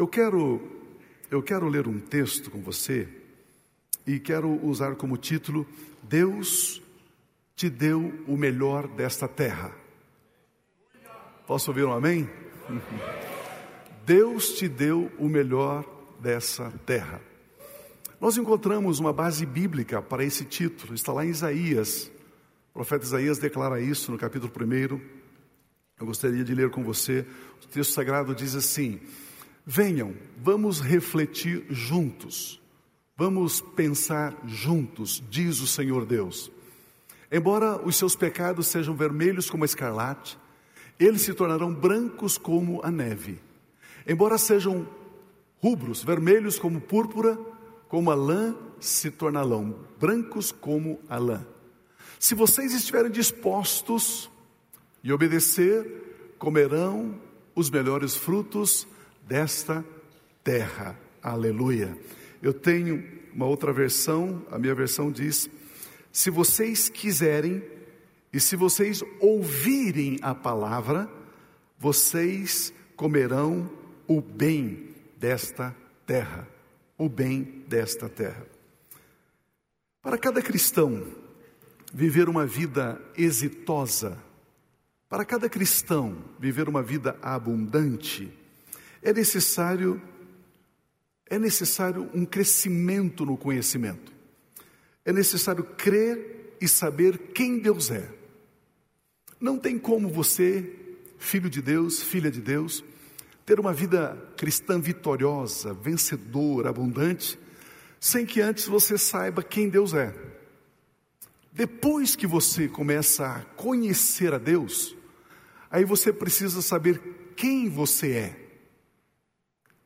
Eu quero, eu quero ler um texto com você e quero usar como título Deus te deu o melhor desta terra. Posso ouvir um amém? Deus te deu o melhor dessa terra. Nós encontramos uma base bíblica para esse título, está lá em Isaías. O profeta Isaías declara isso no capítulo 1. Eu gostaria de ler com você. O texto sagrado diz assim: Venham, vamos refletir juntos, vamos pensar juntos, diz o Senhor Deus. Embora os seus pecados sejam vermelhos como a escarlate, eles se tornarão brancos como a neve. Embora sejam rubros, vermelhos como púrpura, como a lã, se tornarão brancos como a lã. Se vocês estiverem dispostos e obedecer, comerão os melhores frutos desta terra. Aleluia. Eu tenho uma outra versão, a minha versão diz: se vocês quiserem e se vocês ouvirem a palavra, vocês comerão o bem desta terra. O bem desta terra. Para cada cristão, viver uma vida exitosa, para cada cristão, viver uma vida abundante, é necessário é necessário um crescimento no conhecimento. É necessário crer e saber quem Deus é. Não tem como você, filho de Deus, filha de Deus, ter uma vida cristã vitoriosa, vencedora, abundante, sem que antes você saiba quem Deus é. Depois que você começa a conhecer a Deus, aí você precisa saber quem você é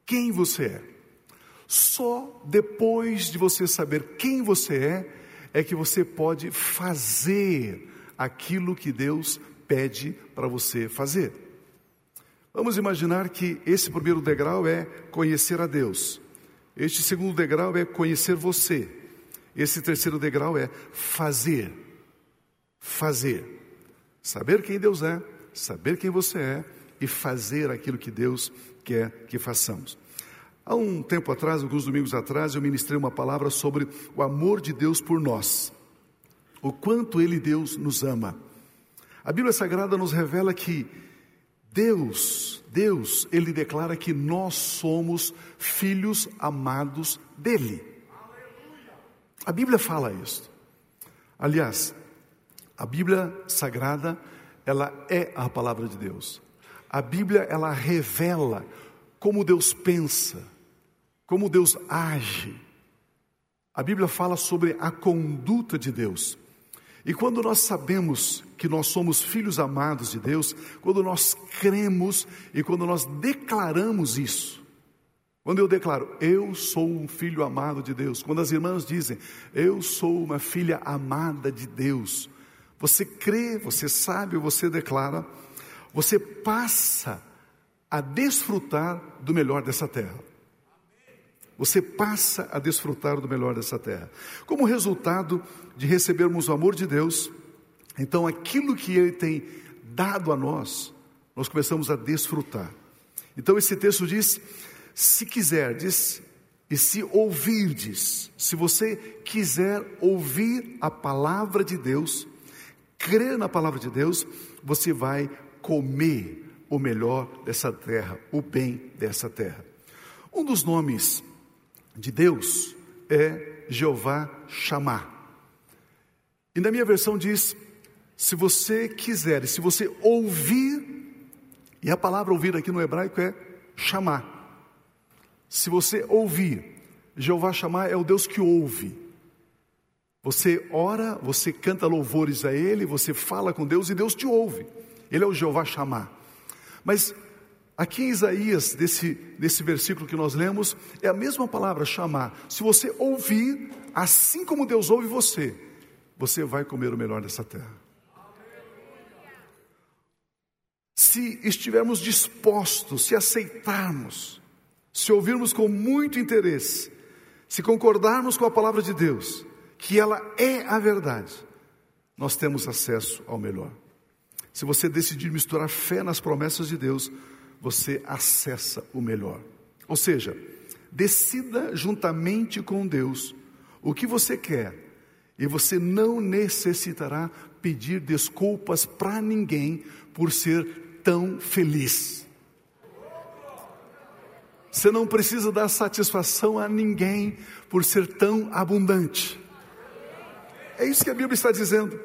quem você é. Só depois de você saber quem você é, é que você pode fazer aquilo que Deus pede para você fazer. Vamos imaginar que esse primeiro degrau é conhecer a Deus. Este segundo degrau é conhecer você. Esse terceiro degrau é fazer. Fazer. Saber quem Deus é, saber quem você é e fazer aquilo que Deus quer que façamos. Há um tempo atrás, alguns domingos atrás, eu ministrei uma palavra sobre o amor de Deus por nós. O quanto Ele, Deus, nos ama. A Bíblia Sagrada nos revela que Deus, Deus, Ele declara que nós somos filhos amados dEle. A Bíblia fala isso. Aliás, a Bíblia Sagrada, ela é a palavra de Deus. A Bíblia, ela revela como Deus pensa, como Deus age. A Bíblia fala sobre a conduta de Deus. E quando nós sabemos que nós somos filhos amados de Deus, quando nós cremos e quando nós declaramos isso, quando eu declaro, eu sou um filho amado de Deus, quando as irmãs dizem, eu sou uma filha amada de Deus, você crê, você sabe, você declara, você passa a desfrutar do melhor dessa terra. Você passa a desfrutar do melhor dessa terra. Como resultado de recebermos o amor de Deus, então aquilo que Ele tem dado a nós, nós começamos a desfrutar. Então esse texto diz: se quiserdes e se ouvirdes, se você quiser ouvir a palavra de Deus, crer na palavra de Deus, você vai comer o melhor dessa terra, o bem dessa terra. Um dos nomes de Deus é Jeová chamar. E na minha versão diz: se você quiser, se você ouvir, e a palavra ouvir aqui no hebraico é chamar. Se você ouvir, Jeová chamar é o Deus que ouve. Você ora, você canta louvores a Ele, você fala com Deus e Deus te ouve. Ele é o Jeová chamar. Mas Aqui em Isaías, desse, desse versículo que nós lemos, é a mesma palavra, chamar. Se você ouvir, assim como Deus ouve você, você vai comer o melhor dessa terra. Se estivermos dispostos, se aceitarmos, se ouvirmos com muito interesse, se concordarmos com a palavra de Deus, que ela é a verdade, nós temos acesso ao melhor. Se você decidir misturar fé nas promessas de Deus, você acessa o melhor. Ou seja, decida juntamente com Deus o que você quer e você não necessitará pedir desculpas para ninguém por ser tão feliz. Você não precisa dar satisfação a ninguém por ser tão abundante. É isso que a Bíblia está dizendo.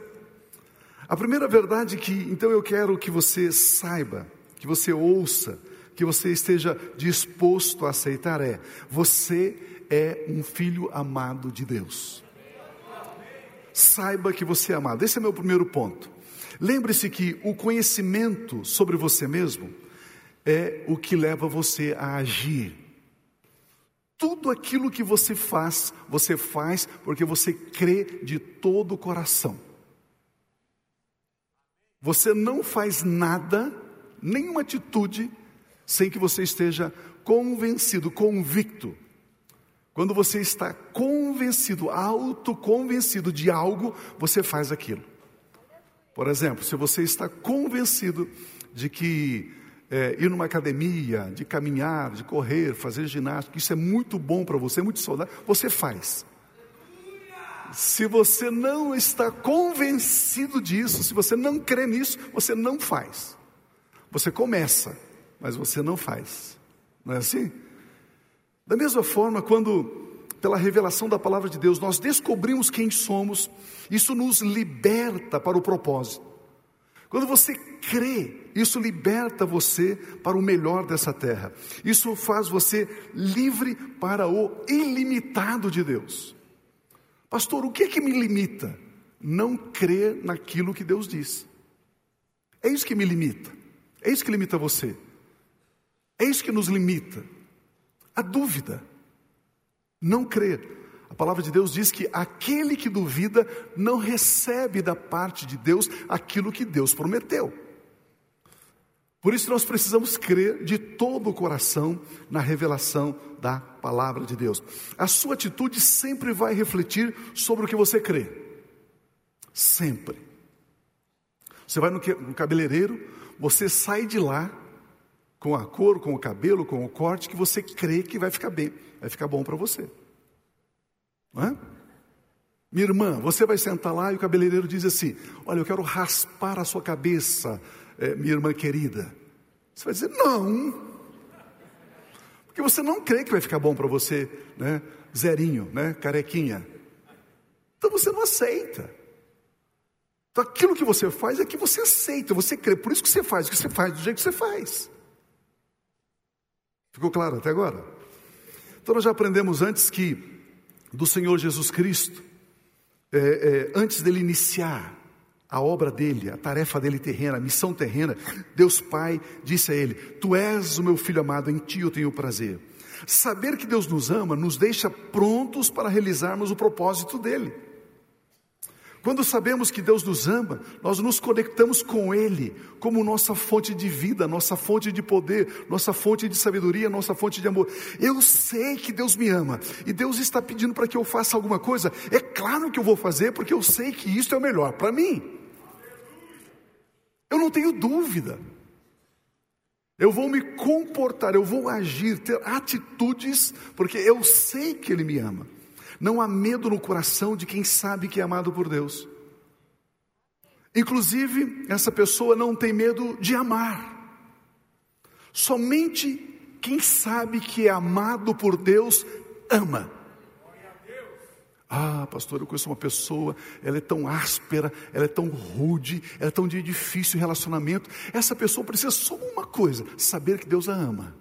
A primeira verdade que então eu quero que você saiba, que você ouça, que você esteja disposto a aceitar é: você é um filho amado de Deus. Saiba que você é amado. Esse é meu primeiro ponto. Lembre-se que o conhecimento sobre você mesmo é o que leva você a agir. Tudo aquilo que você faz, você faz porque você crê de todo o coração. Você não faz nada, nenhuma atitude, sem que você esteja convencido, convicto. Quando você está convencido, autoconvencido de algo, você faz aquilo. Por exemplo, se você está convencido de que é, ir numa academia, de caminhar, de correr, fazer ginástica, isso é muito bom para você, é muito saudável, você faz. Se você não está convencido disso, se você não crê nisso, você não faz. Você começa, mas você não faz. Não é assim? Da mesma forma, quando, pela revelação da palavra de Deus, nós descobrimos quem somos, isso nos liberta para o propósito. Quando você crê, isso liberta você para o melhor dessa terra. Isso faz você livre para o ilimitado de Deus. Pastor, o que é que me limita? Não crer naquilo que Deus diz. É isso que me limita. É isso que limita você. É isso que nos limita. A dúvida. Não crer. A palavra de Deus diz que aquele que duvida não recebe da parte de Deus aquilo que Deus prometeu. Por isso nós precisamos crer de todo o coração na revelação da palavra de Deus. A sua atitude sempre vai refletir sobre o que você crê. Sempre. Você vai no cabeleireiro, você sai de lá com a cor, com o cabelo, com o corte que você crê que vai ficar bem, vai ficar bom para você. Não é? Minha irmã, você vai sentar lá e o cabeleireiro diz assim: Olha, eu quero raspar a sua cabeça, é, minha irmã querida. Você vai dizer: Não. Porque você não crê que vai ficar bom para você, né? Zerinho, né? Carequinha. Então você não aceita. Então aquilo que você faz é que você aceita, você crê. Por isso que você faz o que você faz do jeito que você faz. Ficou claro até agora? Então nós já aprendemos antes que do Senhor Jesus Cristo, é, é, antes dele iniciar a obra dele, a tarefa dele terrena, a missão terrena, Deus Pai disse a ele: Tu és o meu filho amado, em ti eu tenho prazer. Saber que Deus nos ama nos deixa prontos para realizarmos o propósito dele. Quando sabemos que Deus nos ama, nós nos conectamos com Ele como nossa fonte de vida, nossa fonte de poder, nossa fonte de sabedoria, nossa fonte de amor. Eu sei que Deus me ama e Deus está pedindo para que eu faça alguma coisa. É claro que eu vou fazer porque eu sei que isso é o melhor para mim. Eu não tenho dúvida. Eu vou me comportar, eu vou agir, ter atitudes, porque eu sei que Ele me ama. Não há medo no coração de quem sabe que é amado por Deus. Inclusive, essa pessoa não tem medo de amar. Somente quem sabe que é amado por Deus ama. Ah, pastor, eu conheço uma pessoa, ela é tão áspera, ela é tão rude, ela é tão de difícil relacionamento. Essa pessoa precisa só uma coisa: saber que Deus a ama.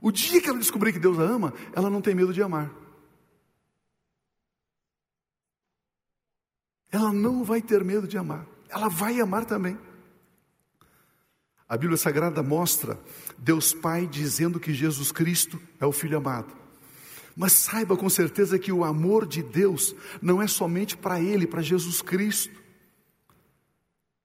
O dia que ela descobrir que Deus a ama, ela não tem medo de amar. Ela não vai ter medo de amar, ela vai amar também. A Bíblia Sagrada mostra Deus Pai dizendo que Jesus Cristo é o Filho amado. Mas saiba com certeza que o amor de Deus não é somente para Ele, para Jesus Cristo.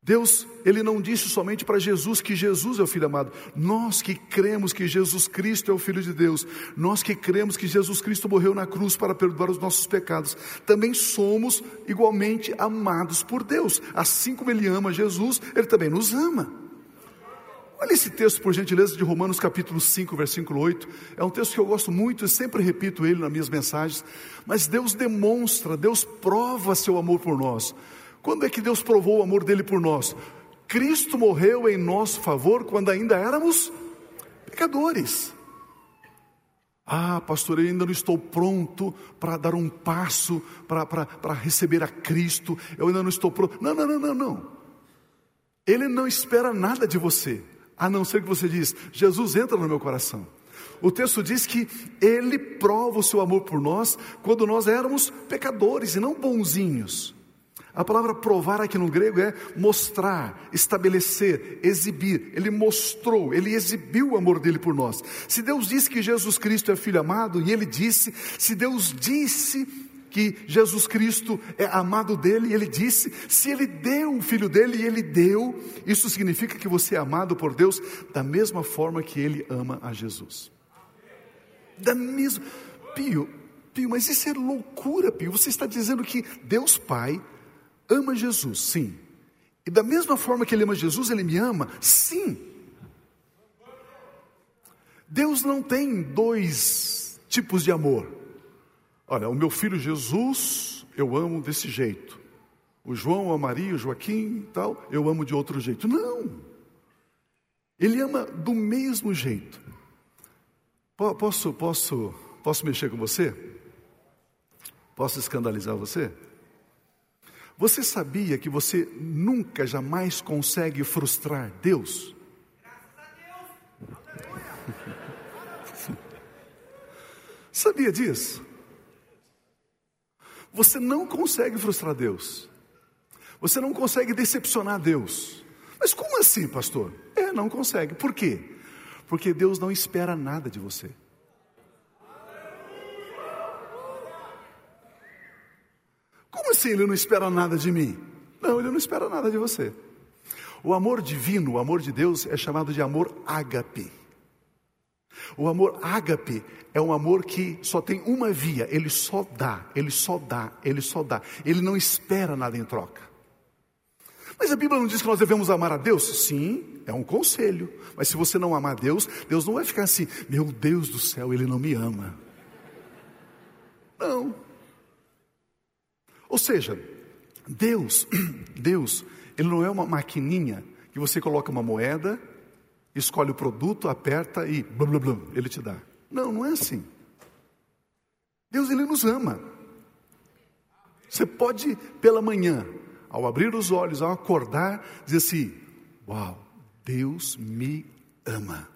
Deus, Ele não disse somente para Jesus que Jesus é o Filho amado. Nós que cremos que Jesus Cristo é o Filho de Deus, nós que cremos que Jesus Cristo morreu na cruz para perdoar os nossos pecados, também somos igualmente amados por Deus. Assim como Ele ama Jesus, Ele também nos ama. Olha esse texto, por gentileza, de Romanos capítulo 5, versículo 8. É um texto que eu gosto muito e sempre repito ele nas minhas mensagens. Mas Deus demonstra, Deus prova seu amor por nós. Quando é que Deus provou o amor dele por nós? Cristo morreu em nosso favor quando ainda éramos pecadores. Ah, pastor, eu ainda não estou pronto para dar um passo para receber a Cristo. Eu ainda não estou pronto. Não, não, não, não, não. Ele não espera nada de você, a não ser que você diz: Jesus entra no meu coração. O texto diz que ele prova o seu amor por nós quando nós éramos pecadores e não bonzinhos. A palavra provar aqui no grego é mostrar, estabelecer, exibir. Ele mostrou, ele exibiu o amor dele por nós. Se Deus disse que Jesus Cristo é filho amado, e ele disse, se Deus disse que Jesus Cristo é amado dele, e ele disse, se ele deu o filho dele e ele deu, isso significa que você é amado por Deus da mesma forma que ele ama a Jesus. Da mesma. Pio, Pio, mas isso é loucura, Pio. Você está dizendo que Deus Pai ama Jesus, sim. E da mesma forma que ele ama Jesus, ele me ama, sim. Deus não tem dois tipos de amor. Olha, o meu filho Jesus, eu amo desse jeito. O João, a Maria, o Joaquim e tal, eu amo de outro jeito. Não. Ele ama do mesmo jeito. Posso, posso, posso mexer com você? Posso escandalizar você? Você sabia que você nunca, jamais consegue frustrar Deus? Sabia disso? Você não consegue frustrar Deus. Você não consegue decepcionar Deus. Mas como assim, pastor? É, não consegue. Por quê? Porque Deus não espera nada de você. Como assim ele não espera nada de mim? Não, ele não espera nada de você. O amor divino, o amor de Deus é chamado de amor ágape. O amor ágape é um amor que só tem uma via, ele só dá, ele só dá, ele só dá. Ele não espera nada em troca. Mas a Bíblia não diz que nós devemos amar a Deus? Sim, é um conselho. Mas se você não amar Deus, Deus não vai ficar assim, meu Deus do céu, ele não me ama. Não. Ou seja, Deus, Deus, ele não é uma maquininha que você coloca uma moeda, escolhe o produto, aperta e blum, blum, blum, ele te dá. Não, não é assim. Deus ele nos ama. Você pode pela manhã, ao abrir os olhos, ao acordar, dizer assim: "Uau, Deus me ama".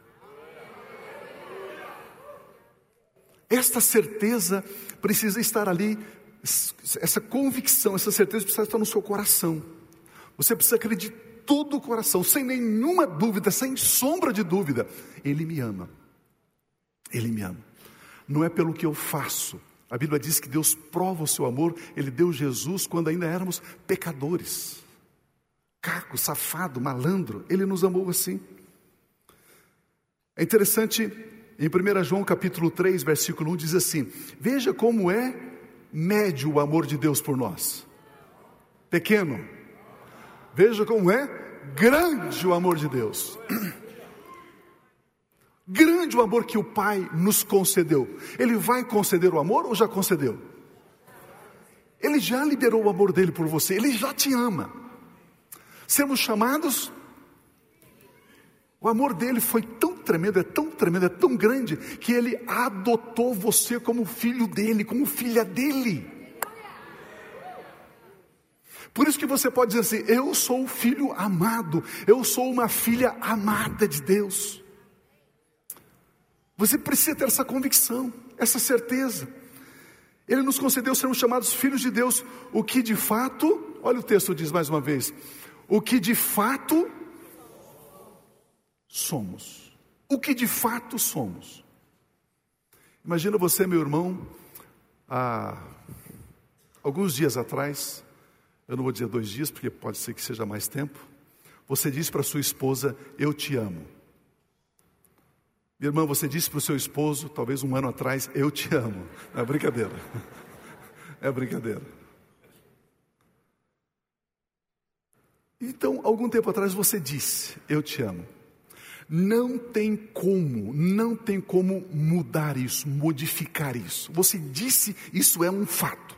Esta certeza precisa estar ali essa convicção, essa certeza precisa estar no seu coração. Você precisa acreditar todo o coração, sem nenhuma dúvida, sem sombra de dúvida, Ele me ama. Ele me ama. Não é pelo que eu faço. A Bíblia diz que Deus prova o seu amor, Ele deu Jesus quando ainda éramos pecadores. Caco, safado, malandro, Ele nos amou assim. É interessante, em 1 João capítulo 3, versículo 1, diz assim: Veja como é médio o amor de Deus por nós. Pequeno. Veja como é grande o amor de Deus. Grande o amor que o Pai nos concedeu. Ele vai conceder o amor ou já concedeu? Ele já liberou o amor dele por você, ele já te ama. Sermos chamados, o amor dele foi tão tremendo, é tão tremendo, é tão grande, que ele adotou você como filho dele, como filha dele. Por isso que você pode dizer assim: Eu sou o filho amado, eu sou uma filha amada de Deus. Você precisa ter essa convicção, essa certeza. Ele nos concedeu sermos chamados filhos de Deus, o que de fato, olha o texto diz mais uma vez, o que de fato somos. O que de fato somos. Imagina você, meu irmão, há alguns dias atrás, eu não vou dizer dois dias, porque pode ser que seja mais tempo. Você disse para sua esposa: Eu te amo. Minha irmã, você disse para o seu esposo, talvez um ano atrás, eu te amo. É brincadeira. É brincadeira. Então, algum tempo atrás você disse, eu te amo. Não tem como, não tem como mudar isso, modificar isso. Você disse, isso é um fato.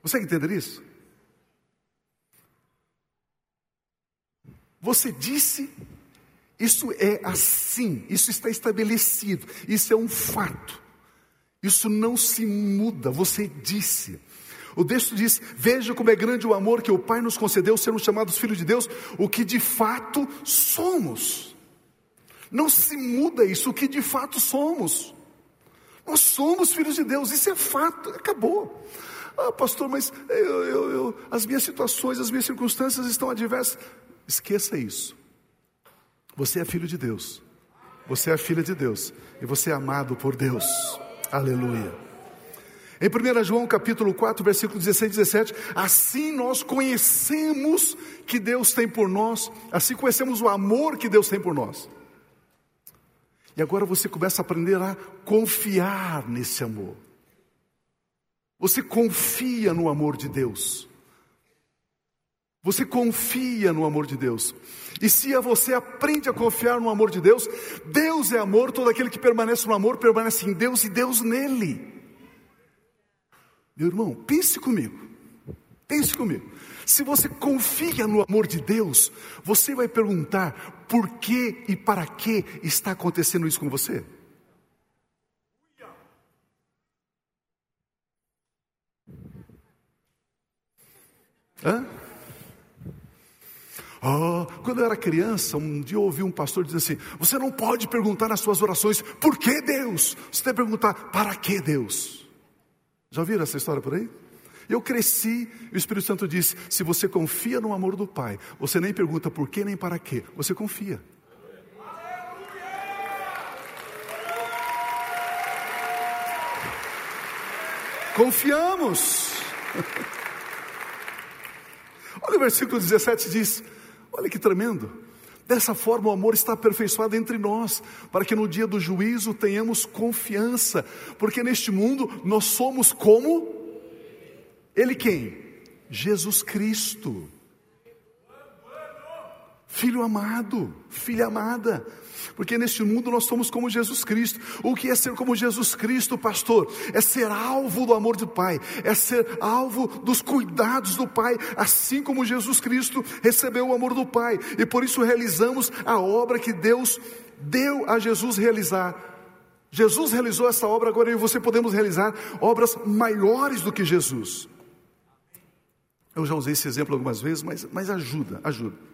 Você entender isso? Você disse, isso é assim, isso está estabelecido, isso é um fato. Isso não se muda, você disse. O texto diz: Veja como é grande o amor que o Pai nos concedeu, sermos chamados filhos de Deus, o que de fato somos. Não se muda isso, o que de fato somos. Nós somos filhos de Deus, isso é fato, acabou. Ah, pastor, mas eu, eu, eu, as minhas situações, as minhas circunstâncias estão adversas. Esqueça isso. Você é filho de Deus, você é filha de Deus, e você é amado por Deus. Aleluia. Em 1 João capítulo 4, versículo 16 e 17, assim nós conhecemos que Deus tem por nós, assim conhecemos o amor que Deus tem por nós. E agora você começa a aprender a confiar nesse amor. Você confia no amor de Deus. Você confia no amor de Deus. E se você aprende a confiar no amor de Deus, Deus é amor, todo aquele que permanece no amor permanece em Deus e Deus nele. Meu irmão, pense comigo. Pense comigo. Se você confia no amor de Deus, você vai perguntar por que e para que está acontecendo isso com você? Hã? Oh, quando eu era criança, um dia eu ouvi um pastor dizer assim: Você não pode perguntar nas suas orações, por que Deus? Você tem que perguntar, para que Deus? Já ouviram essa história por aí? Eu cresci e o Espírito Santo disse: se você confia no amor do Pai, você nem pergunta por que nem para quê, você confia. Confiamos. Olha o versículo 17 diz: olha que tremendo. Dessa forma, o amor está aperfeiçoado entre nós, para que no dia do juízo tenhamos confiança, porque neste mundo nós somos como Ele quem? Jesus Cristo. Filho amado, filha amada. Porque neste mundo nós somos como Jesus Cristo. O que é ser como Jesus Cristo, pastor? É ser alvo do amor do Pai, é ser alvo dos cuidados do Pai, assim como Jesus Cristo recebeu o amor do Pai. E por isso realizamos a obra que Deus deu a Jesus realizar. Jesus realizou essa obra, agora eu e você podemos realizar obras maiores do que Jesus. Eu já usei esse exemplo algumas vezes, mas, mas ajuda, ajuda.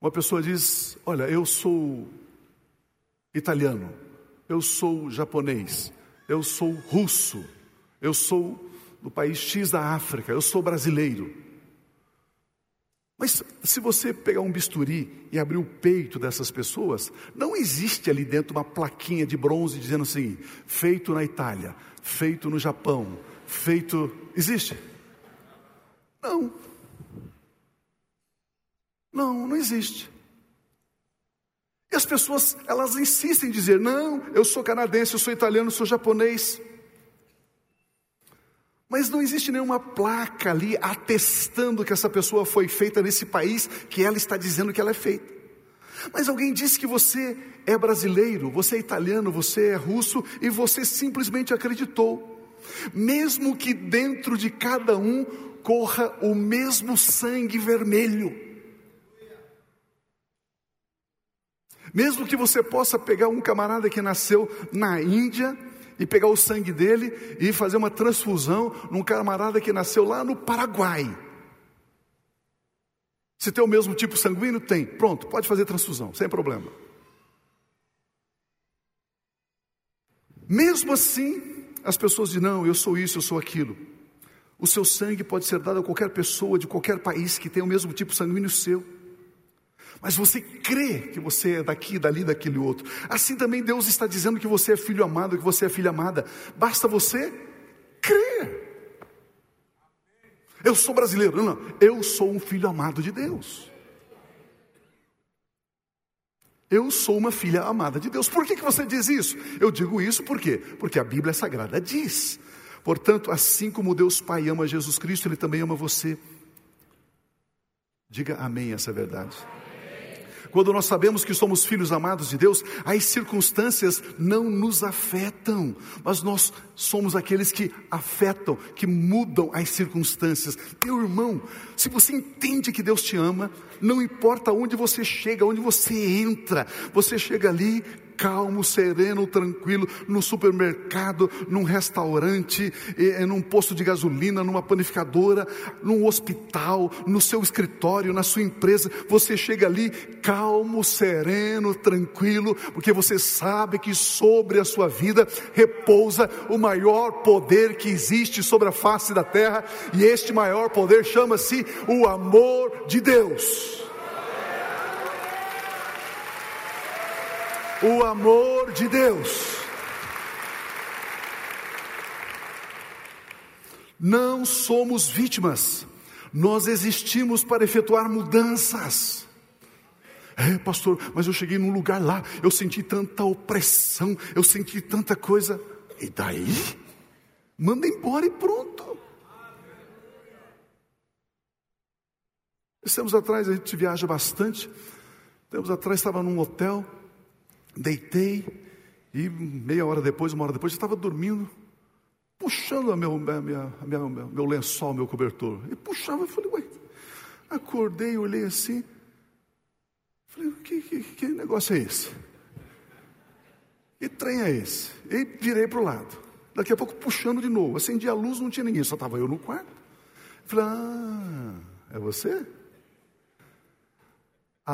Uma pessoa diz: Olha, eu sou italiano, eu sou japonês, eu sou russo, eu sou do país X da África, eu sou brasileiro. Mas se você pegar um bisturi e abrir o peito dessas pessoas, não existe ali dentro uma plaquinha de bronze dizendo assim: feito na Itália, feito no Japão, feito. Existe? Não. Não, não existe. E as pessoas, elas insistem em dizer: não, eu sou canadense, eu sou italiano, eu sou japonês. Mas não existe nenhuma placa ali atestando que essa pessoa foi feita nesse país que ela está dizendo que ela é feita. Mas alguém disse que você é brasileiro, você é italiano, você é russo e você simplesmente acreditou. Mesmo que dentro de cada um corra o mesmo sangue vermelho. Mesmo que você possa pegar um camarada que nasceu na Índia e pegar o sangue dele e fazer uma transfusão num camarada que nasceu lá no Paraguai. Se tem o mesmo tipo sanguíneo? Tem. Pronto, pode fazer transfusão, sem problema. Mesmo assim, as pessoas dizem: não, eu sou isso, eu sou aquilo. O seu sangue pode ser dado a qualquer pessoa de qualquer país que tenha o mesmo tipo sanguíneo seu mas você crê que você é daqui, dali, daquele outro. Assim também Deus está dizendo que você é filho amado, que você é filha amada. Basta você crer. Eu sou brasileiro, não, não. Eu sou um filho amado de Deus. Eu sou uma filha amada de Deus. Por que, que você diz isso? Eu digo isso por quê? Porque a Bíblia Sagrada diz. Portanto, assim como Deus Pai ama Jesus Cristo, Ele também ama você. Diga amém essa verdade. Quando nós sabemos que somos filhos amados de Deus, as circunstâncias não nos afetam, mas nós somos aqueles que afetam, que mudam as circunstâncias. Meu irmão, se você entende que Deus te ama, não importa onde você chega, onde você entra, você chega ali calmo, sereno, tranquilo, no supermercado, num restaurante, num posto de gasolina, numa panificadora, num hospital, no seu escritório, na sua empresa. Você chega ali calmo, sereno, tranquilo, porque você sabe que sobre a sua vida repousa o maior poder que existe sobre a face da terra, e este maior poder chama-se o amor de Deus. O amor de Deus. Não somos vítimas, nós existimos para efetuar mudanças. É, pastor, mas eu cheguei num lugar lá, eu senti tanta opressão, eu senti tanta coisa. E daí? Manda embora e pronto. Estamos atrás, a gente viaja bastante. Tempos atrás estava num hotel, Deitei e meia hora depois, uma hora depois, eu estava dormindo, puxando a meu, a minha, a minha, meu lençol, meu cobertor. E puxava, eu falei, ué, acordei, olhei assim, falei, que, que, que negócio é esse? Que trem é esse? E virei para o lado. Daqui a pouco puxando de novo. Acendi a luz, não tinha ninguém, só estava eu no quarto. Falei, ah, é você?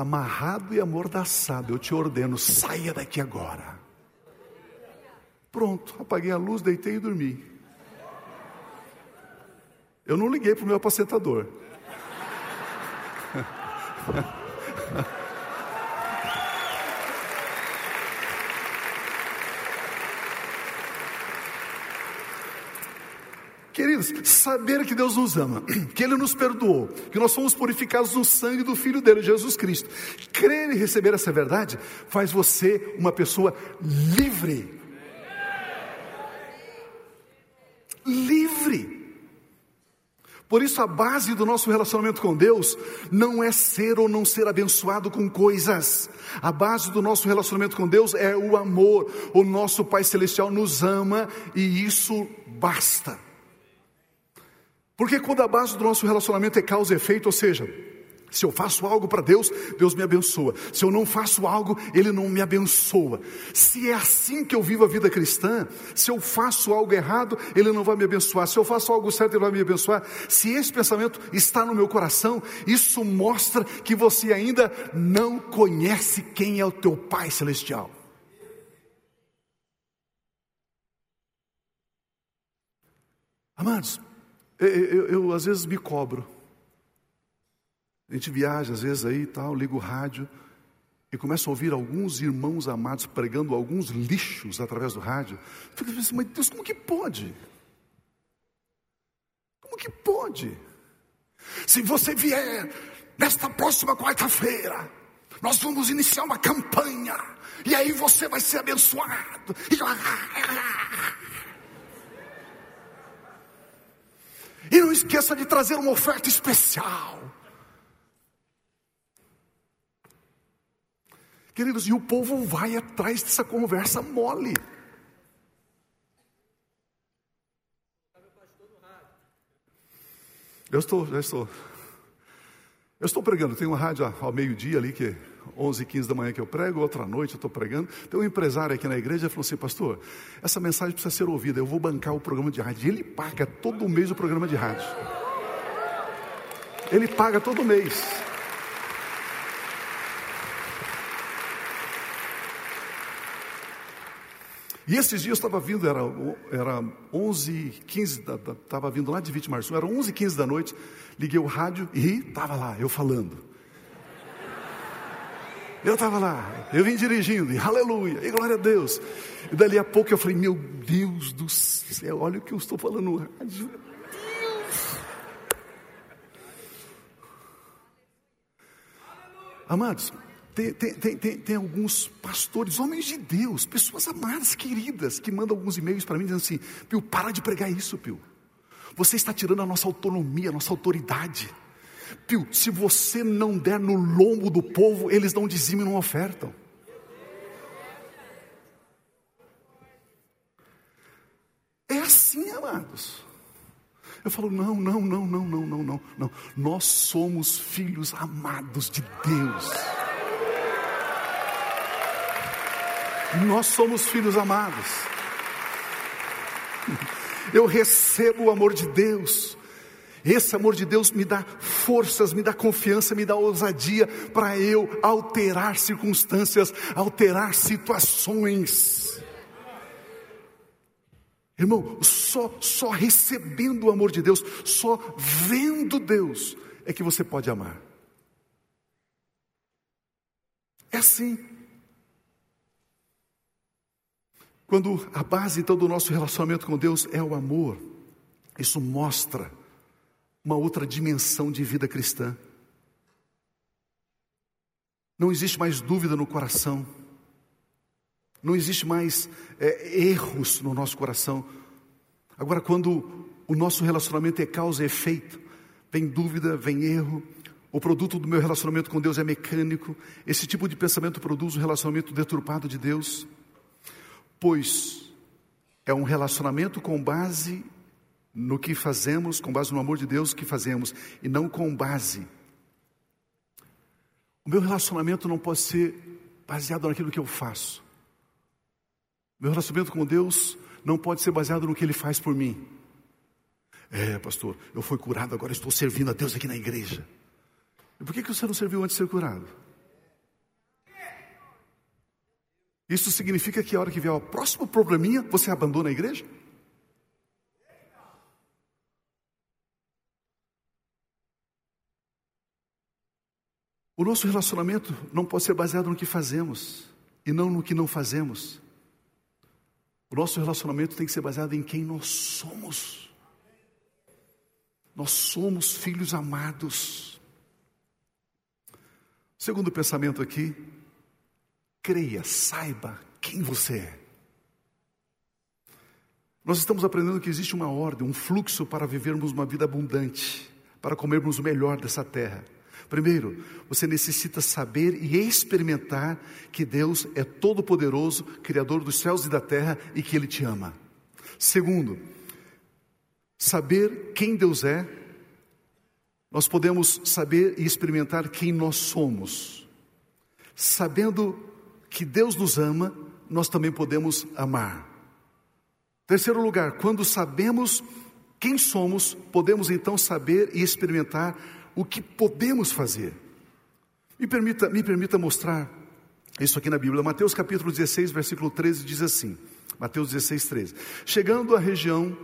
Amarrado e amordaçado, eu te ordeno, saia daqui agora. Pronto, apaguei a luz, deitei e dormi. Eu não liguei para o meu apacentador. Queridos, saber que Deus nos ama, que Ele nos perdoou, que nós fomos purificados no sangue do Filho dele, Jesus Cristo. Crer e receber essa verdade faz você uma pessoa livre. Livre. Por isso, a base do nosso relacionamento com Deus não é ser ou não ser abençoado com coisas. A base do nosso relacionamento com Deus é o amor. O nosso Pai Celestial nos ama e isso basta. Porque quando a base do nosso relacionamento é causa e efeito, ou seja, se eu faço algo para Deus, Deus me abençoa. Se eu não faço algo, Ele não me abençoa. Se é assim que eu vivo a vida cristã, se eu faço algo errado, Ele não vai me abençoar. Se eu faço algo certo, Ele vai me abençoar. Se esse pensamento está no meu coração, isso mostra que você ainda não conhece quem é o teu Pai Celestial. Amados, eu, eu, eu, às vezes me cobro. A gente viaja às vezes aí e tal, ligo o rádio e começo a ouvir alguns irmãos amados pregando alguns lixos através do rádio. Fico pensando, mas Deus, como que pode? Como que pode? Se você vier nesta próxima quarta-feira, nós vamos iniciar uma campanha, e aí você vai ser abençoado. E... E não esqueça de trazer uma oferta especial. Queridos, e o povo vai atrás dessa conversa mole. Eu estou, já estou. Eu estou pregando, tem uma rádio ao meio-dia ali que 11 e 15 da manhã que eu prego, outra noite eu estou pregando. Tem um empresário aqui na igreja falou assim, pastor, essa mensagem precisa ser ouvida, eu vou bancar o programa de rádio. Ele paga todo mês o programa de rádio. Ele paga todo mês. E esses dias estava vindo, era, era 11 15 estava vindo lá de Vitimarçu, era 11 15 da noite, liguei o rádio e estava lá, eu falando. Eu estava lá, eu vim dirigindo, e aleluia, e glória a Deus. E dali a pouco eu falei, meu Deus do céu, olha o que eu estou falando no rádio. Amados, tem, tem, tem, tem, alguns pastores, homens de Deus, pessoas amadas, queridas, que mandam alguns e-mails para mim dizendo assim: Pio, para de pregar isso, Pio. Você está tirando a nossa autonomia, a nossa autoridade. Pio, se você não der no lombo do povo, eles não dizimam e não ofertam. É assim, amados. Eu falo, não, não, não, não, não, não, não, não. Nós somos filhos amados de Deus. Nós somos filhos amados. Eu recebo o amor de Deus. Esse amor de Deus me dá forças, me dá confiança, me dá ousadia para eu alterar circunstâncias, alterar situações. Irmão, só, só recebendo o amor de Deus, só vendo Deus, é que você pode amar. É assim. Quando a base então do nosso relacionamento com Deus é o amor, isso mostra uma outra dimensão de vida cristã. Não existe mais dúvida no coração, não existe mais é, erros no nosso coração. Agora, quando o nosso relacionamento é causa e efeito, vem dúvida, vem erro, o produto do meu relacionamento com Deus é mecânico, esse tipo de pensamento produz um relacionamento deturpado de Deus pois é um relacionamento com base no que fazemos, com base no amor de Deus que fazemos, e não com base. O meu relacionamento não pode ser baseado naquilo que eu faço. Meu relacionamento com Deus não pode ser baseado no que Ele faz por mim. É, pastor, eu fui curado, agora estou servindo a Deus aqui na igreja. E por que, que você não serviu antes de ser curado? Isso significa que a hora que vier o próximo probleminha, você abandona a igreja? O nosso relacionamento não pode ser baseado no que fazemos e não no que não fazemos. O nosso relacionamento tem que ser baseado em quem nós somos. Nós somos filhos amados. Segundo pensamento aqui, creia, saiba quem você é. Nós estamos aprendendo que existe uma ordem, um fluxo para vivermos uma vida abundante, para comermos o melhor dessa terra. Primeiro, você necessita saber e experimentar que Deus é todo-poderoso, Criador dos céus e da terra e que Ele te ama. Segundo, saber quem Deus é, nós podemos saber e experimentar quem nós somos. Sabendo que Deus nos ama, nós também podemos amar. Terceiro lugar, quando sabemos quem somos, podemos então saber e experimentar o que podemos fazer. Me permita, me permita mostrar isso aqui na Bíblia. Mateus capítulo 16, versículo 13 diz assim: Mateus 16, 13. Chegando à região,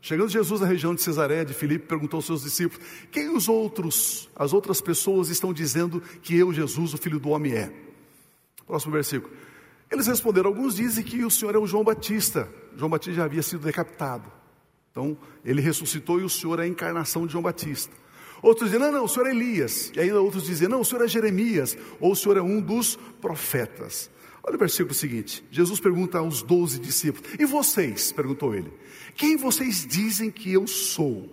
chegando Jesus à região de Cesareia de Filipe, perguntou aos seus discípulos: Quem os outros, as outras pessoas estão dizendo que eu, Jesus, o filho do homem, é? Próximo versículo. Eles responderam: alguns dizem que o Senhor é o João Batista. João Batista já havia sido decapitado. Então, ele ressuscitou e o Senhor é a encarnação de João Batista. Outros dizem: não, não, o Senhor é Elias. E ainda outros dizem: não, o Senhor é Jeremias. Ou o Senhor é um dos profetas. Olha o versículo seguinte: Jesus pergunta aos doze discípulos: E vocês? perguntou ele: Quem vocês dizem que eu sou?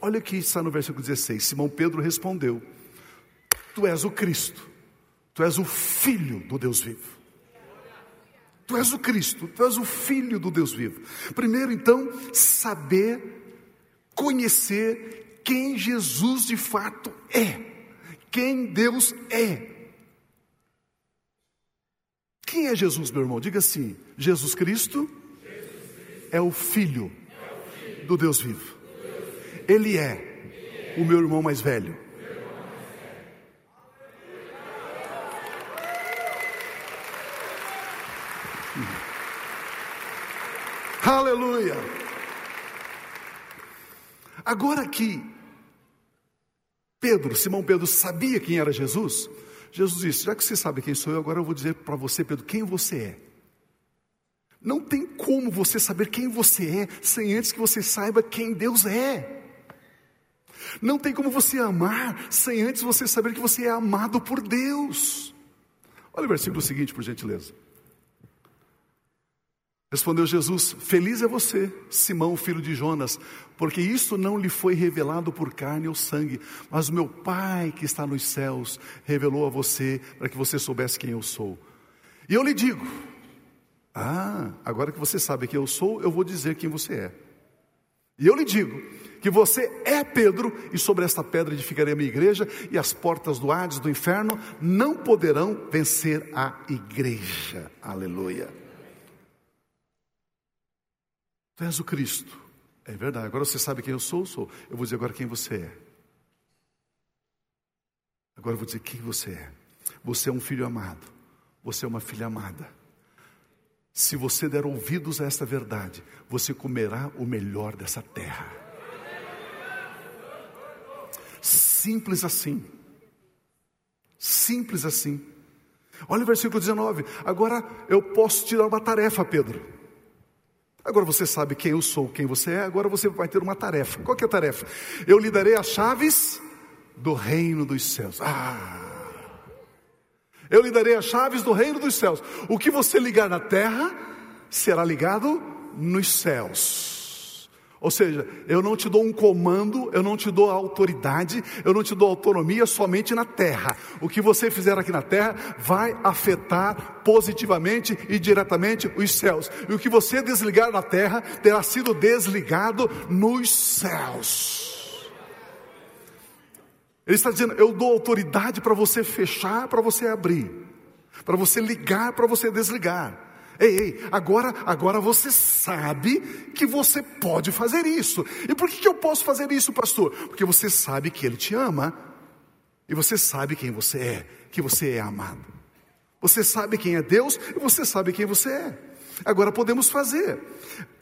Olha o que está no versículo 16: Simão Pedro respondeu: Tu és o Cristo Tu és o filho do Deus vivo. Tu és o Cristo, tu és o filho do Deus vivo. Primeiro, então, saber, conhecer quem Jesus de fato é, quem Deus é. Quem é Jesus, meu irmão? Diga assim: Jesus Cristo, é o filho do Deus vivo. Ele é o meu irmão mais velho. Aleluia. Agora que Pedro, Simão Pedro, sabia quem era Jesus, Jesus disse: Já que você sabe quem sou eu, agora eu vou dizer para você, Pedro, quem você é. Não tem como você saber quem você é sem antes que você saiba quem Deus é. Não tem como você amar sem antes você saber que você é amado por Deus. Olha o versículo seguinte, por gentileza. Respondeu Jesus: Feliz é você, Simão, filho de Jonas, porque isso não lhe foi revelado por carne ou sangue, mas o meu Pai que está nos céus revelou a você para que você soubesse quem eu sou. E eu lhe digo: Ah, agora que você sabe quem eu sou, eu vou dizer quem você é. E eu lhe digo que você é Pedro, e sobre esta pedra edificarei a minha igreja, e as portas do Hades, do inferno, não poderão vencer a igreja. Aleluia. Tu és o Cristo. É verdade. Agora você sabe quem eu sou? Sou. Eu vou dizer agora quem você é. Agora eu vou dizer quem você é. Você é um filho amado. Você é uma filha amada. Se você der ouvidos a esta verdade, você comerá o melhor dessa terra. Simples assim. Simples assim. Olha o versículo 19. Agora eu posso te dar uma tarefa, Pedro. Agora você sabe quem eu sou, quem você é, agora você vai ter uma tarefa. Qual que é a tarefa? Eu lhe darei as chaves do reino dos céus. Ah! Eu lhe darei as chaves do reino dos céus. O que você ligar na terra será ligado nos céus. Ou seja, eu não te dou um comando, eu não te dou autoridade, eu não te dou autonomia somente na terra. O que você fizer aqui na terra vai afetar positivamente e diretamente os céus. E o que você desligar na terra terá sido desligado nos céus. Ele está dizendo: eu dou autoridade para você fechar, para você abrir, para você ligar, para você desligar. Ei, ei, agora, agora você sabe que você pode fazer isso. E por que, que eu posso fazer isso, pastor? Porque você sabe que Ele te ama. E você sabe quem você é, que você é amado. Você sabe quem é Deus e você sabe quem você é. Agora podemos fazer.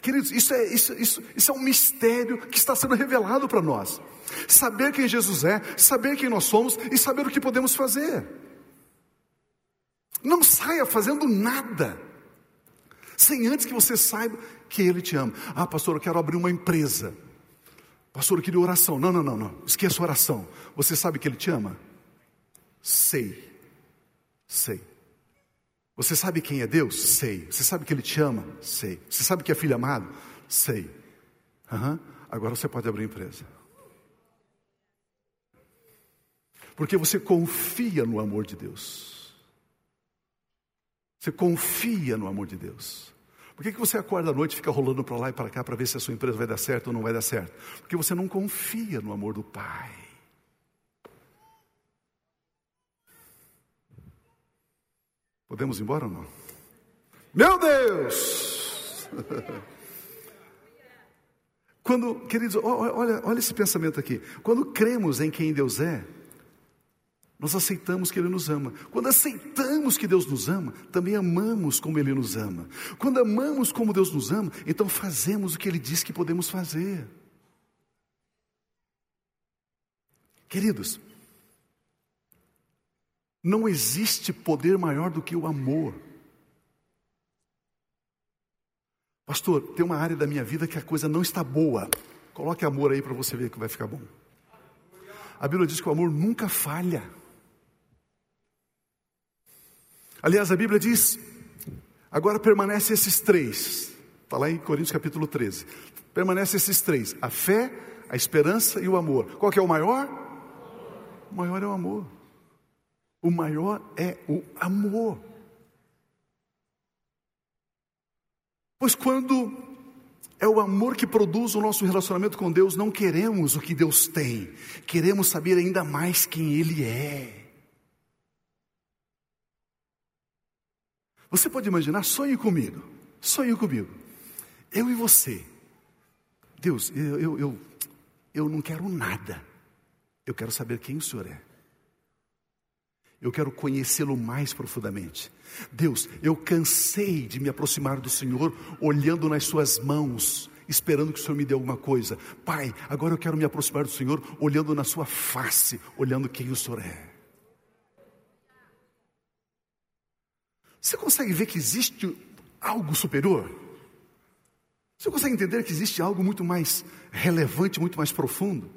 Queridos, isso é, isso, isso, isso é um mistério que está sendo revelado para nós. Saber quem Jesus é, saber quem nós somos e saber o que podemos fazer. Não saia fazendo nada sem antes que você saiba que Ele te ama. Ah, pastor, eu quero abrir uma empresa. Pastor, eu queria oração. Não, não, não, não. Esqueça a oração. Você sabe que Ele te ama? Sei. Sei. Você sabe quem é Deus? Sei. Você sabe que Ele te ama? Sei. Você sabe que é filho amado? Sei. Uhum. Agora você pode abrir empresa. Porque você confia no amor de Deus. Você confia no amor de Deus. Por que, que você acorda à noite e fica rolando para lá e para cá para ver se a sua empresa vai dar certo ou não vai dar certo? Porque você não confia no amor do Pai. Podemos ir embora ou não? Meu Deus! Quando, queridos, olha, olha esse pensamento aqui. Quando cremos em quem Deus é, nós aceitamos que Ele nos ama. Quando aceitamos que Deus nos ama, também amamos como Ele nos ama. Quando amamos como Deus nos ama, então fazemos o que Ele diz que podemos fazer. Queridos, não existe poder maior do que o amor. Pastor, tem uma área da minha vida que a coisa não está boa. Coloque amor aí para você ver que vai ficar bom. A Bíblia diz que o amor nunca falha. Aliás, a Bíblia diz: agora permanece esses três. Está lá em Coríntios capítulo 13. Permanece esses três: a fé, a esperança e o amor. Qual que é o maior? O maior é o amor. O maior é o amor. Pois quando é o amor que produz o nosso relacionamento com Deus, não queremos o que Deus tem, queremos saber ainda mais quem Ele é. Você pode imaginar, sonhe comigo, sonhe comigo. Eu e você. Deus, eu, eu, eu, eu não quero nada. Eu quero saber quem o Senhor é. Eu quero conhecê-lo mais profundamente. Deus, eu cansei de me aproximar do Senhor olhando nas Suas mãos, esperando que o Senhor me dê alguma coisa. Pai, agora eu quero me aproximar do Senhor olhando na Sua face, olhando quem o Senhor é. Você consegue ver que existe algo superior? Você consegue entender que existe algo muito mais relevante, muito mais profundo?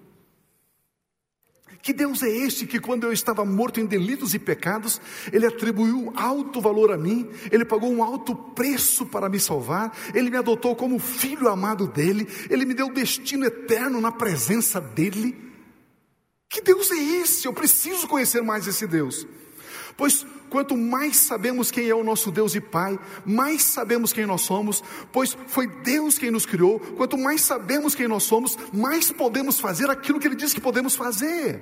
Que Deus é este que, quando eu estava morto em delitos e pecados, Ele atribuiu alto valor a mim, Ele pagou um alto preço para me salvar, Ele me adotou como filho amado dEle, Ele me deu destino eterno na presença dEle. Que Deus é esse? Eu preciso conhecer mais esse Deus. Pois quanto mais sabemos quem é o nosso Deus e Pai, mais sabemos quem nós somos, pois foi Deus quem nos criou. Quanto mais sabemos quem nós somos, mais podemos fazer aquilo que Ele diz que podemos fazer.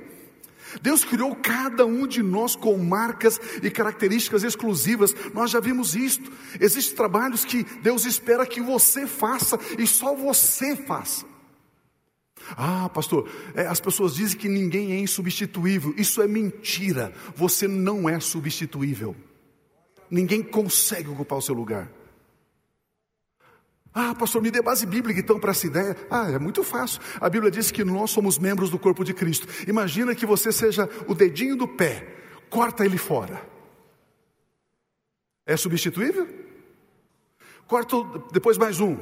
Deus criou cada um de nós com marcas e características exclusivas, nós já vimos isto. Existem trabalhos que Deus espera que você faça e só você faça. Ah, pastor, é, as pessoas dizem que ninguém é insubstituível. Isso é mentira. Você não é substituível. Ninguém consegue ocupar o seu lugar. Ah, pastor, me dê base bíblica então para essa ideia. Ah, é muito fácil. A Bíblia diz que nós somos membros do corpo de Cristo. Imagina que você seja o dedinho do pé, corta ele fora. É substituível? Corta depois mais um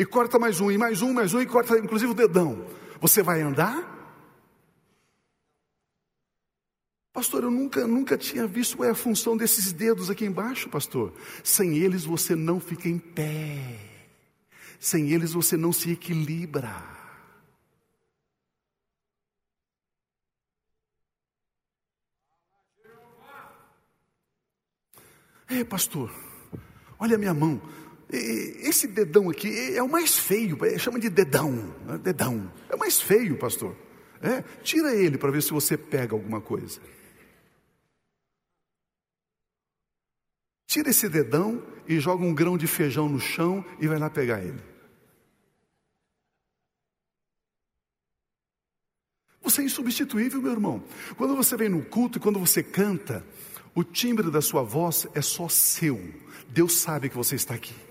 e corta mais um, e mais um, mais um, e corta inclusive o dedão. Você vai andar? Pastor, eu nunca, nunca tinha visto qual é a função desses dedos aqui embaixo, pastor. Sem eles você não fica em pé. Sem eles você não se equilibra. É, pastor, olha a minha mão. Esse dedão aqui é o mais feio, é, chama de dedão, né? dedão. É o mais feio, pastor. É, tira ele para ver se você pega alguma coisa. Tira esse dedão e joga um grão de feijão no chão e vai lá pegar ele. Você é insubstituível, meu irmão. Quando você vem no culto e quando você canta, o timbre da sua voz é só seu. Deus sabe que você está aqui.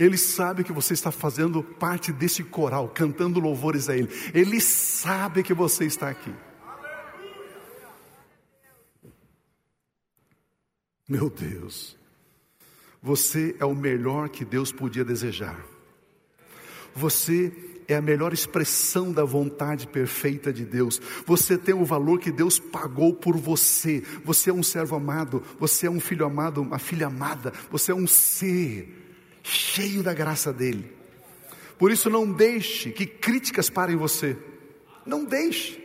Ele sabe que você está fazendo parte desse coral, cantando louvores a Ele. Ele sabe que você está aqui. Meu Deus, você é o melhor que Deus podia desejar. Você é a melhor expressão da vontade perfeita de Deus. Você tem o valor que Deus pagou por você. Você é um servo amado, você é um filho amado, uma filha amada, você é um ser cheio da graça dele. Por isso, não deixe que críticas parem você. Não deixe.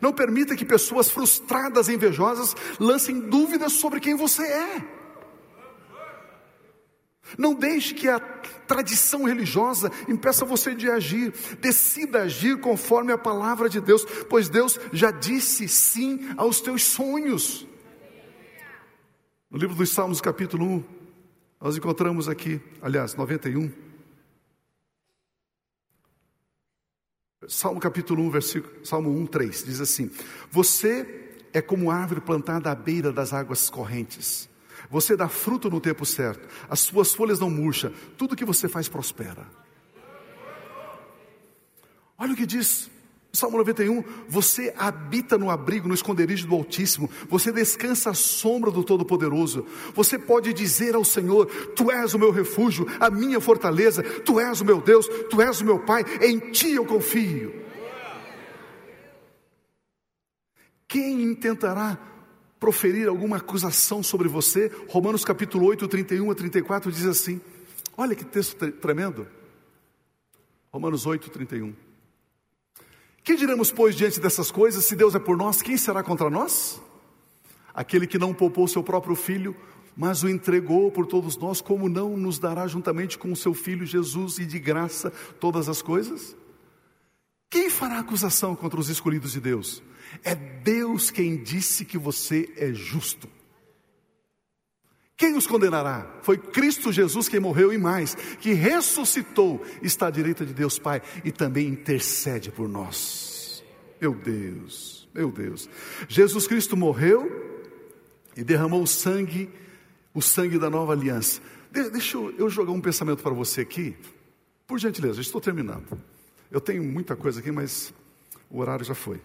Não permita que pessoas frustradas e invejosas lancem dúvidas sobre quem você é. Não deixe que a tradição religiosa impeça você de agir. Decida agir conforme a palavra de Deus, pois Deus já disse sim aos teus sonhos. No livro dos Salmos, capítulo 1, nós encontramos aqui, aliás, 91. Salmo capítulo 1, versículo, Salmo 1, 3, diz assim: Você é como árvore plantada à beira das águas correntes. Você dá fruto no tempo certo, as suas folhas não murcham, tudo que você faz prospera. Olha o que diz Salmo 91, você habita no abrigo, no esconderijo do Altíssimo, você descansa à sombra do Todo-Poderoso. Você pode dizer ao Senhor: Tu és o meu refúgio, a minha fortaleza, Tu és o meu Deus, Tu és o meu Pai, em Ti eu confio. Quem intentará proferir alguma acusação sobre você? Romanos capítulo 8, 31 a 34 diz assim: Olha que texto tremendo. Romanos 8, 31. Que diremos, pois, diante dessas coisas? Se Deus é por nós, quem será contra nós? Aquele que não poupou seu próprio filho, mas o entregou por todos nós, como não nos dará juntamente com o seu filho Jesus e de graça todas as coisas? Quem fará acusação contra os escolhidos de Deus? É Deus quem disse que você é justo. Quem os condenará? Foi Cristo Jesus quem morreu e mais, que ressuscitou, está à direita de Deus Pai e também intercede por nós. Meu Deus, meu Deus. Jesus Cristo morreu e derramou o sangue, o sangue da nova aliança. De, deixa eu, eu jogar um pensamento para você aqui. Por gentileza, estou terminando. Eu tenho muita coisa aqui, mas o horário já foi.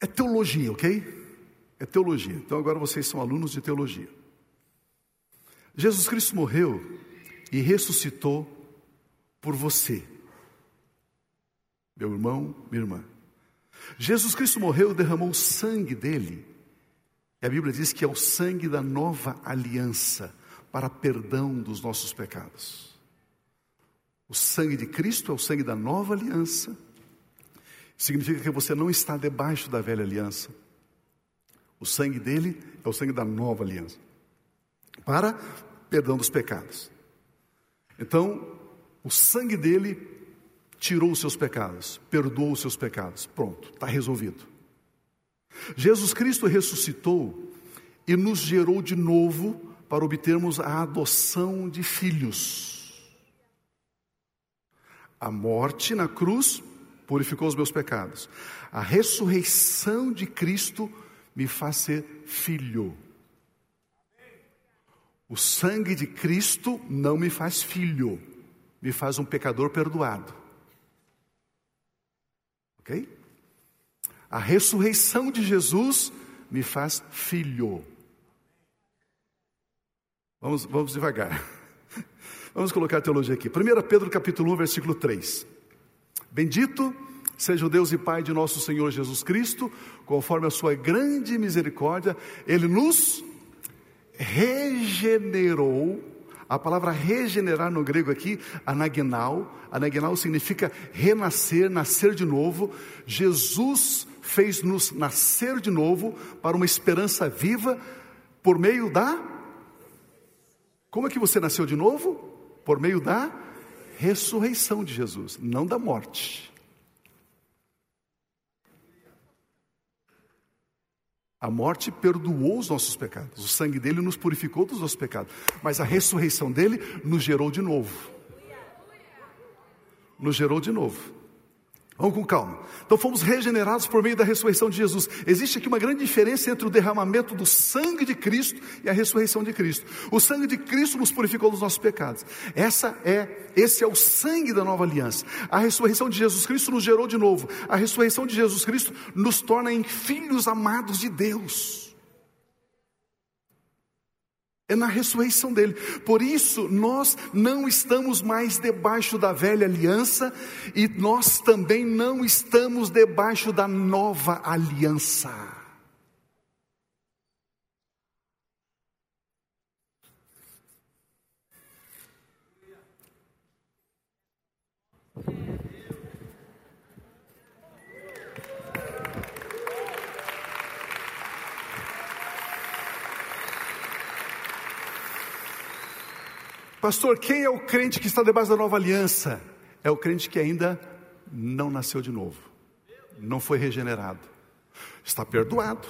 É teologia, ok? É teologia. Então agora vocês são alunos de teologia. Jesus Cristo morreu e ressuscitou por você, meu irmão, minha irmã. Jesus Cristo morreu e derramou o sangue dele. E a Bíblia diz que é o sangue da nova aliança para perdão dos nossos pecados. O sangue de Cristo é o sangue da nova aliança. Significa que você não está debaixo da velha aliança. O sangue dele é o sangue da nova aliança para perdão dos pecados. Então, o sangue dele tirou os seus pecados, perdoou os seus pecados. Pronto, está resolvido. Jesus Cristo ressuscitou e nos gerou de novo para obtermos a adoção de filhos. A morte na cruz purificou os meus pecados. A ressurreição de Cristo me faz ser filho. O sangue de Cristo não me faz filho, me faz um pecador perdoado. Ok? A ressurreição de Jesus me faz filho. Vamos, vamos devagar. Vamos colocar a teologia aqui. 1 Pedro capítulo 1, versículo 3. Bendito seja o Deus e Pai de nosso Senhor Jesus Cristo, conforme a sua grande misericórdia, Ele nos regenerou. A palavra regenerar no grego aqui, anagnal, anagnal significa renascer, nascer de novo. Jesus fez-nos nascer de novo para uma esperança viva por meio da. Como é que você nasceu de novo? Por meio da ressurreição de Jesus, não da morte. A morte perdoou os nossos pecados, o sangue dele nos purificou dos nossos pecados, mas a ressurreição dele nos gerou de novo. Nos gerou de novo. Vamos com calma. Então fomos regenerados por meio da ressurreição de Jesus. Existe aqui uma grande diferença entre o derramamento do sangue de Cristo e a ressurreição de Cristo. O sangue de Cristo nos purificou dos nossos pecados. Essa é, esse é o sangue da nova aliança. A ressurreição de Jesus Cristo nos gerou de novo. A ressurreição de Jesus Cristo nos torna em filhos amados de Deus é na ressurreição dele. Por isso, nós não estamos mais debaixo da velha aliança e nós também não estamos debaixo da nova aliança. Pastor, quem é o crente que está debaixo da nova aliança? É o crente que ainda não nasceu de novo, não foi regenerado, está perdoado.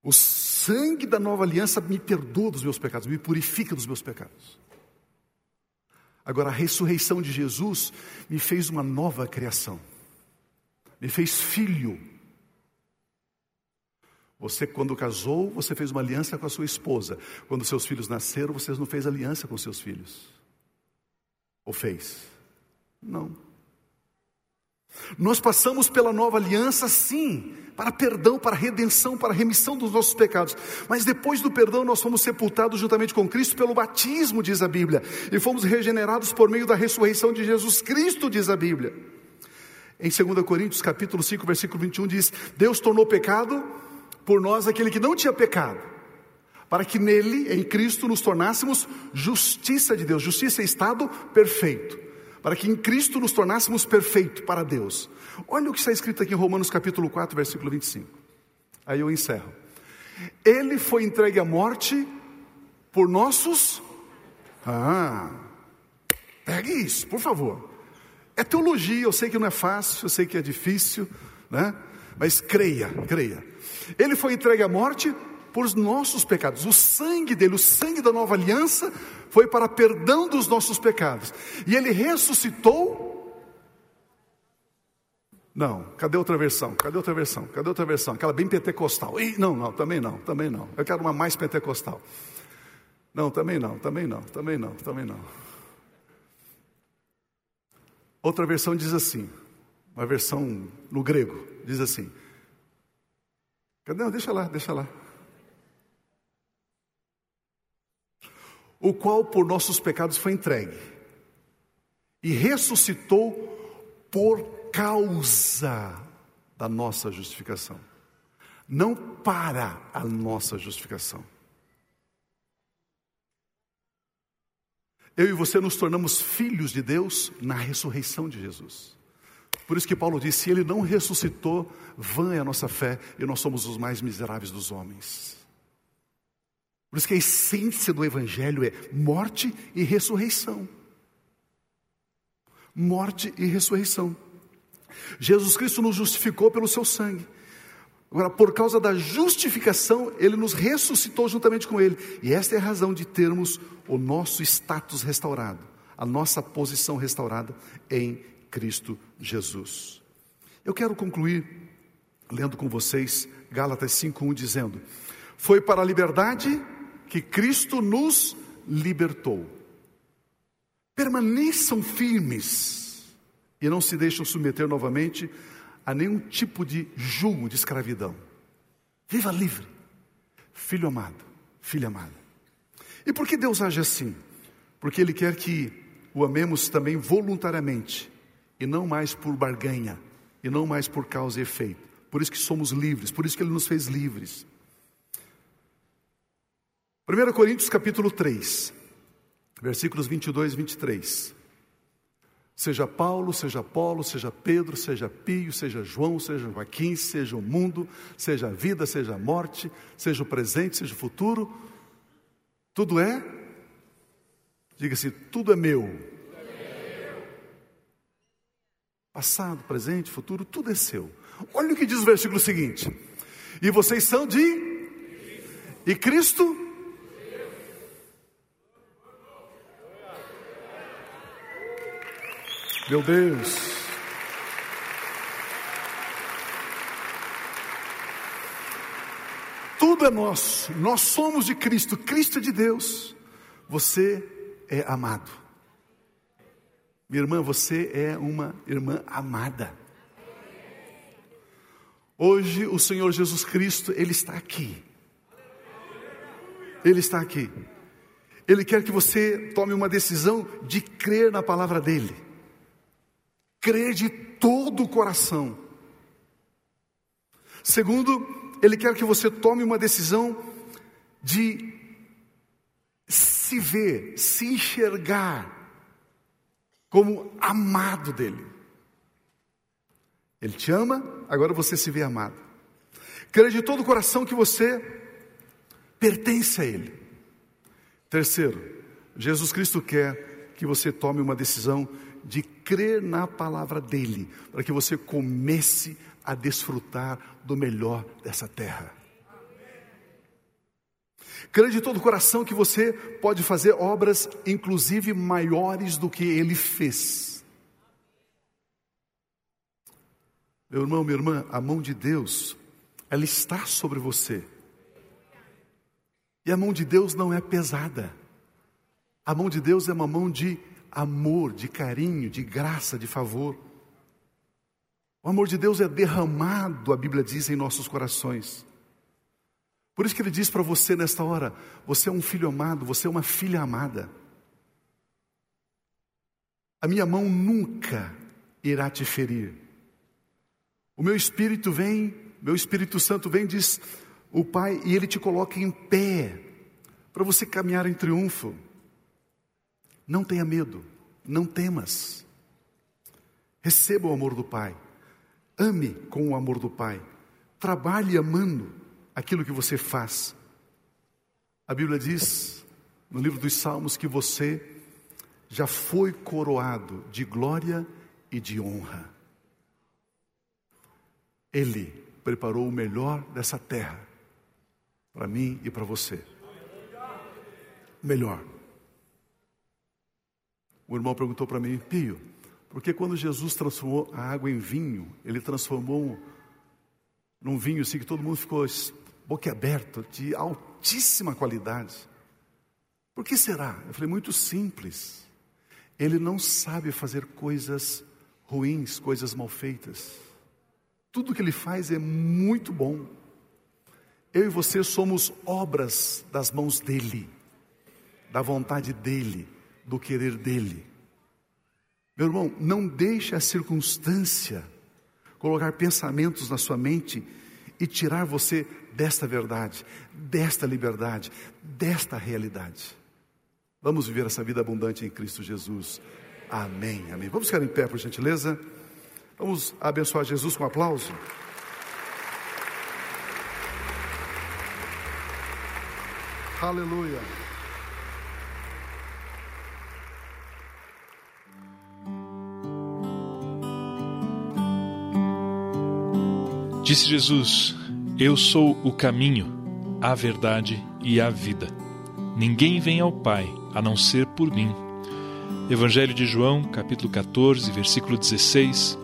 O sangue da nova aliança me perdoa dos meus pecados, me purifica dos meus pecados. Agora, a ressurreição de Jesus me fez uma nova criação, me fez filho você, quando casou, você fez uma aliança com a sua esposa. Quando seus filhos nasceram, você não fez aliança com seus filhos. Ou fez? Não. Nós passamos pela nova aliança, sim, para perdão, para redenção, para remissão dos nossos pecados. Mas depois do perdão, nós fomos sepultados juntamente com Cristo pelo batismo, diz a Bíblia, e fomos regenerados por meio da ressurreição de Jesus Cristo, diz a Bíblia. Em 2 Coríntios, capítulo 5, versículo 21 diz: Deus tornou pecado por nós aquele que não tinha pecado, para que nele, em Cristo, nos tornássemos justiça de Deus. Justiça é estado perfeito. Para que em Cristo nos tornássemos perfeito para Deus. Olha o que está escrito aqui em Romanos capítulo 4, versículo 25. Aí eu encerro. Ele foi entregue à morte por nossos. Ah, pegue isso, por favor. É teologia, eu sei que não é fácil, eu sei que é difícil, né? Mas creia, creia. Ele foi entregue à morte por os nossos pecados. O sangue dele, o sangue da nova aliança, foi para perdão dos nossos pecados. E ele ressuscitou. Não, cadê outra versão? Cadê outra versão? Cadê outra versão? Aquela bem pentecostal. Ih, não, não, também não, também não. Eu quero uma mais pentecostal. Não, também não, também não, também não, também não. Outra versão diz assim, uma versão no grego, diz assim: não, deixa lá, deixa lá. O qual por nossos pecados foi entregue. e ressuscitou por causa da nossa justificação, não para a nossa justificação. Eu e você nos tornamos filhos de Deus na ressurreição de Jesus. Por isso que Paulo disse: se ele não ressuscitou, vã é a nossa fé e nós somos os mais miseráveis dos homens. Por isso que a essência do Evangelho é morte e ressurreição. Morte e ressurreição. Jesus Cristo nos justificou pelo seu sangue. Agora, por causa da justificação, ele nos ressuscitou juntamente com ele. E esta é a razão de termos o nosso status restaurado, a nossa posição restaurada em Cristo Jesus. Eu quero concluir lendo com vocês Gálatas 5:1 dizendo: Foi para a liberdade que Cristo nos libertou. Permaneçam firmes e não se deixem submeter novamente a nenhum tipo de julgo de escravidão. Viva livre, filho amado, filha amada. E por que Deus age assim? Porque Ele quer que o amemos também voluntariamente e não mais por barganha, e não mais por causa e efeito. Por isso que somos livres, por isso que Ele nos fez livres. 1 Coríntios capítulo 3, versículos 22 e 23. Seja Paulo, seja Apolo, seja Pedro, seja Pio, seja João, seja Joaquim, seja o mundo, seja a vida, seja a morte, seja o presente, seja o futuro, tudo é, diga-se, tudo é meu. Passado, presente, futuro, tudo é seu. Olha o que diz o versículo seguinte: E vocês são de. E Cristo Meu Deus. Tudo é nosso, nós somos de Cristo, Cristo é de Deus. Você é amado. Minha irmã, você é uma irmã amada. Hoje o Senhor Jesus Cristo, Ele está aqui. Ele está aqui. Ele quer que você tome uma decisão de crer na palavra dEle crer de todo o coração. Segundo, Ele quer que você tome uma decisão de se ver, se enxergar como amado dele. Ele te ama, agora você se vê amado. Crer de todo o coração que você pertence a Ele. Terceiro, Jesus Cristo quer que você tome uma decisão de crer na palavra dele, para que você comece a desfrutar do melhor dessa terra. Creio de todo o coração que você pode fazer obras, inclusive maiores do que ele fez. Meu irmão, minha irmã, a mão de Deus, ela está sobre você. E a mão de Deus não é pesada. A mão de Deus é uma mão de amor, de carinho, de graça, de favor. O amor de Deus é derramado, a Bíblia diz, em nossos corações. Por isso que ele diz para você nesta hora: você é um filho amado, você é uma filha amada. A minha mão nunca irá te ferir. O meu espírito vem, meu Espírito Santo vem, diz o Pai, e ele te coloca em pé, para você caminhar em triunfo. Não tenha medo, não temas. Receba o amor do Pai. Ame com o amor do Pai. Trabalhe amando aquilo que você faz. A Bíblia diz no livro dos Salmos que você já foi coroado de glória e de honra. Ele preparou o melhor dessa terra para mim e para você. Melhor. O irmão perguntou para mim, Pio, porque quando Jesus transformou a água em vinho, ele transformou num vinho assim que todo mundo ficou boquiaberto, de altíssima qualidade. Por que será? Eu falei, muito simples. Ele não sabe fazer coisas ruins, coisas mal feitas. Tudo que ele faz é muito bom. Eu e você somos obras das mãos dele, da vontade dele do querer dele. Meu irmão, não deixe a circunstância colocar pensamentos na sua mente e tirar você desta verdade, desta liberdade, desta realidade. Vamos viver essa vida abundante em Cristo Jesus. Amém, amém. Vamos ficar em pé, por gentileza. Vamos abençoar Jesus com um aplauso. Aleluia. Disse Jesus: Eu sou o caminho, a verdade e a vida. Ninguém vem ao Pai a não ser por mim. Evangelho de João, capítulo 14, versículo 16.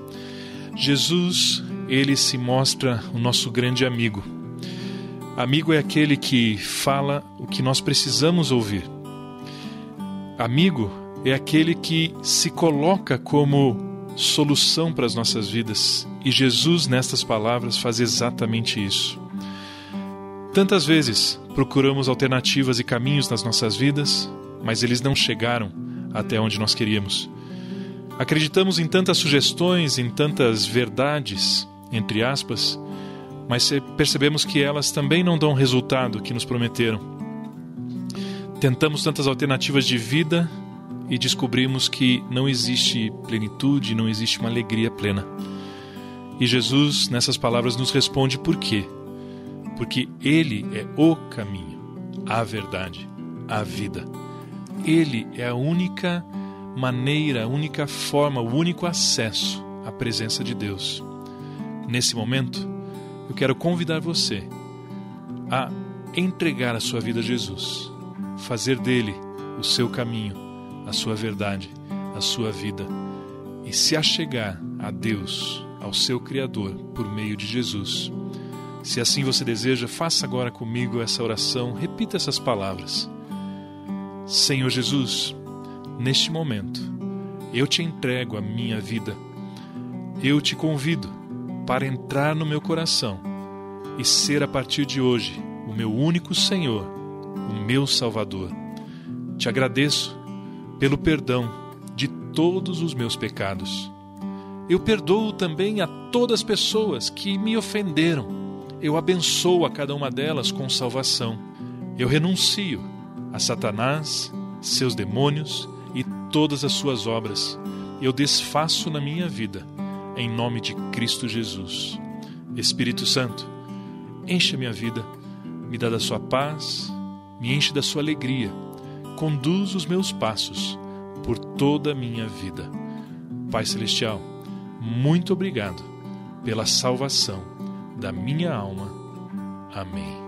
Jesus, ele se mostra o nosso grande amigo. Amigo é aquele que fala o que nós precisamos ouvir. Amigo é aquele que se coloca como solução para as nossas vidas. E Jesus, nestas palavras, faz exatamente isso. Tantas vezes procuramos alternativas e caminhos nas nossas vidas, mas eles não chegaram até onde nós queríamos. Acreditamos em tantas sugestões, em tantas verdades, entre aspas, mas percebemos que elas também não dão o resultado que nos prometeram. Tentamos tantas alternativas de vida e descobrimos que não existe plenitude, não existe uma alegria plena. E Jesus, nessas palavras, nos responde por quê? Porque Ele é o caminho, a verdade, a vida. Ele é a única maneira, a única forma, o único acesso à presença de Deus. Nesse momento, eu quero convidar você a entregar a sua vida a Jesus, fazer dele o seu caminho a sua verdade, a sua vida e se achegar a Deus, ao seu Criador, por meio de Jesus. Se assim você deseja, faça agora comigo essa oração, repita essas palavras. Senhor Jesus, neste momento, eu te entrego a minha vida. Eu te convido para entrar no meu coração e ser a partir de hoje o meu único Senhor, o meu Salvador. Te agradeço pelo perdão de todos os meus pecados. Eu perdoo também a todas as pessoas que me ofenderam. Eu abençoo a cada uma delas com salvação. Eu renuncio a Satanás, seus demônios e todas as suas obras. Eu desfaço na minha vida, em nome de Cristo Jesus. Espírito Santo, enche a minha vida, me dá da sua paz, me enche da sua alegria conduz os meus passos por toda a minha vida. Pai Celestial, muito obrigado pela salvação da minha alma. Amém.